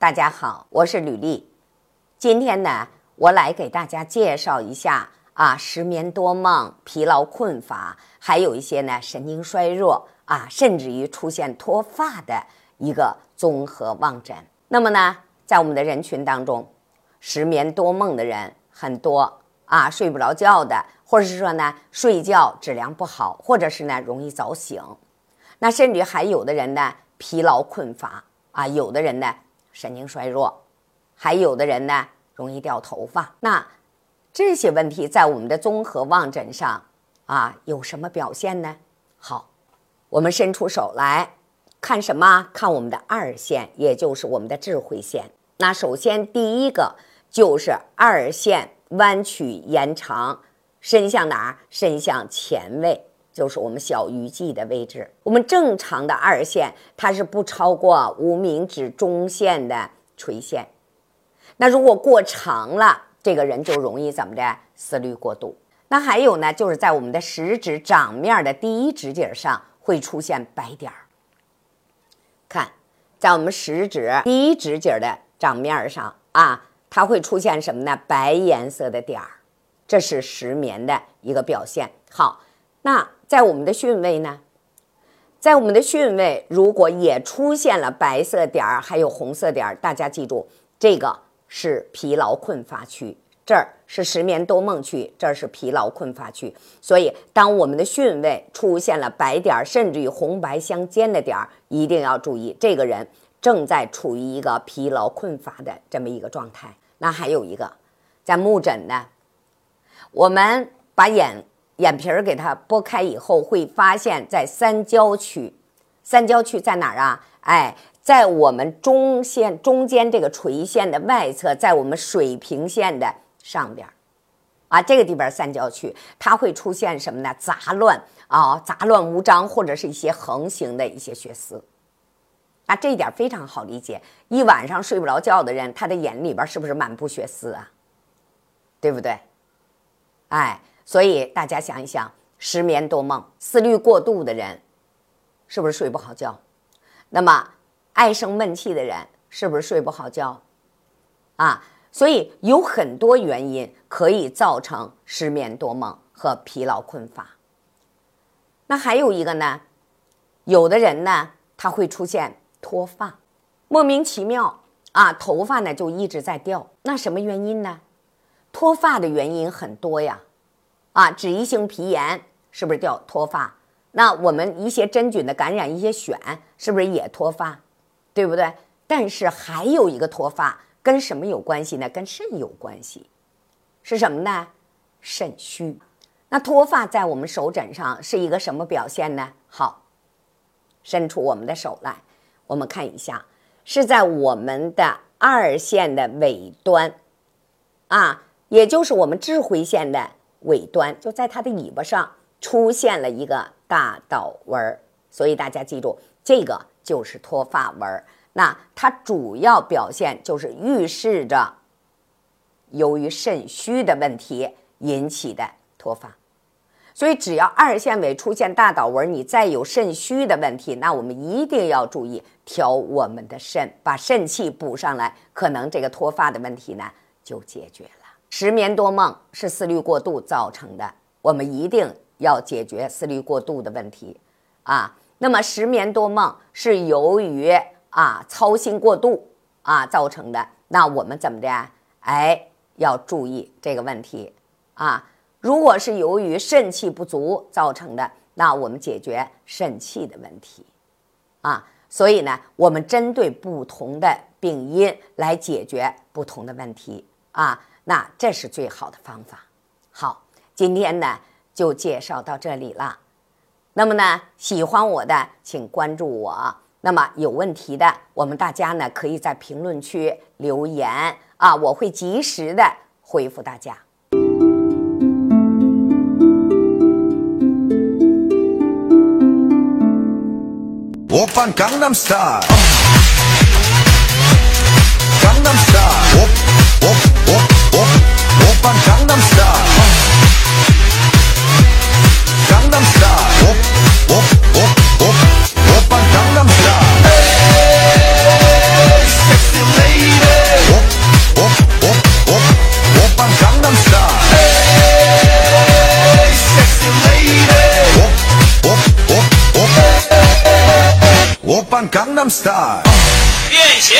大家好，我是吕丽。今天呢，我来给大家介绍一下啊，失眠多梦、疲劳困乏，还有一些呢神经衰弱啊，甚至于出现脱发的一个综合望诊。那么呢，在我们的人群当中，失眠多梦的人很多啊，睡不着觉的，或者是说呢，睡觉质量不好，或者是呢容易早醒。那甚至还有的人呢，疲劳困乏啊，有的人呢。神经衰弱，还有的人呢容易掉头发。那这些问题在我们的综合望诊上啊有什么表现呢？好，我们伸出手来看什么？看我们的二线，也就是我们的智慧线。那首先第一个就是二线弯曲延长，伸向哪儿？伸向前位。就是我们小鱼际的位置。我们正常的二线，它是不超过无名指中线的垂线。那如果过长了，这个人就容易怎么着？思虑过度。那还有呢，就是在我们的食指掌面的第一指节上会出现白点儿。看，在我们食指第一指节的掌面上啊，它会出现什么呢？白颜色的点儿，这是失眠的一个表现。好，那。在我们的穴位呢，在我们的穴位，如果也出现了白色点儿，还有红色点儿，大家记住，这个是疲劳困乏区，这儿是失眠多梦区，这儿是疲劳困乏区。所以，当我们的穴位出现了白点儿，甚至于红白相间的点儿，一定要注意，这个人正在处于一个疲劳困乏的这么一个状态。那还有一个，在目诊呢，我们把眼。眼皮儿给它拨开以后，会发现，在三焦区，三焦区在哪儿啊？哎，在我们中线中间这个垂线的外侧，在我们水平线的上边儿，啊，这个地方三焦区，它会出现什么呢？杂乱啊，杂乱无章，或者是一些横行的一些血丝。啊，这一点非常好理解。一晚上睡不着觉的人，他的眼里边是不是满布血丝啊？对不对？哎。所以大家想一想，失眠多梦、思虑过度的人，是不是睡不好觉？那么爱生闷气的人，是不是睡不好觉？啊，所以有很多原因可以造成失眠多梦和疲劳困乏。那还有一个呢，有的人呢，他会出现脱发，莫名其妙啊，头发呢就一直在掉。那什么原因呢？脱发的原因很多呀。啊，脂溢性皮炎是不是掉脱发？那我们一些真菌的感染，一些癣是不是也脱发？对不对？但是还有一个脱发跟什么有关系呢？跟肾有关系，是什么呢？肾虚。那脱发在我们手诊上是一个什么表现呢？好，伸出我们的手来，我们看一下，是在我们的二线的尾端，啊，也就是我们智慧线的。尾端就在它的尾巴上出现了一个大倒纹儿，所以大家记住，这个就是脱发纹儿。那它主要表现就是预示着由于肾虚的问题引起的脱发。所以只要二线尾出现大倒纹，你再有肾虚的问题，那我们一定要注意调我们的肾，把肾气补上来，可能这个脱发的问题呢就解决了。失眠多梦是思虑过度造成的，我们一定要解决思虑过度的问题啊。那么失眠多梦是由于啊操心过度啊造成的，那我们怎么的？哎，要注意这个问题啊。如果是由于肾气不足造成的，那我们解决肾气的问题啊。所以呢，我们针对不同的病因来解决不同的问题啊。那这是最好的方法。好，今天呢就介绍到这里了。那么呢，喜欢我的请关注我。那么有问题的，我们大家呢可以在评论区留言啊，我会及时的回复大家。我放江南 style，江南 style，我我我。 오빤 강남스타 강남스타 옵옵옵옵 오빤 강남스타 에이 섹시 레이디 옵옵옵옵 오빤 강남스타 에이 섹시 레이디 옵옵옵옵 오빤 강남스타 变形。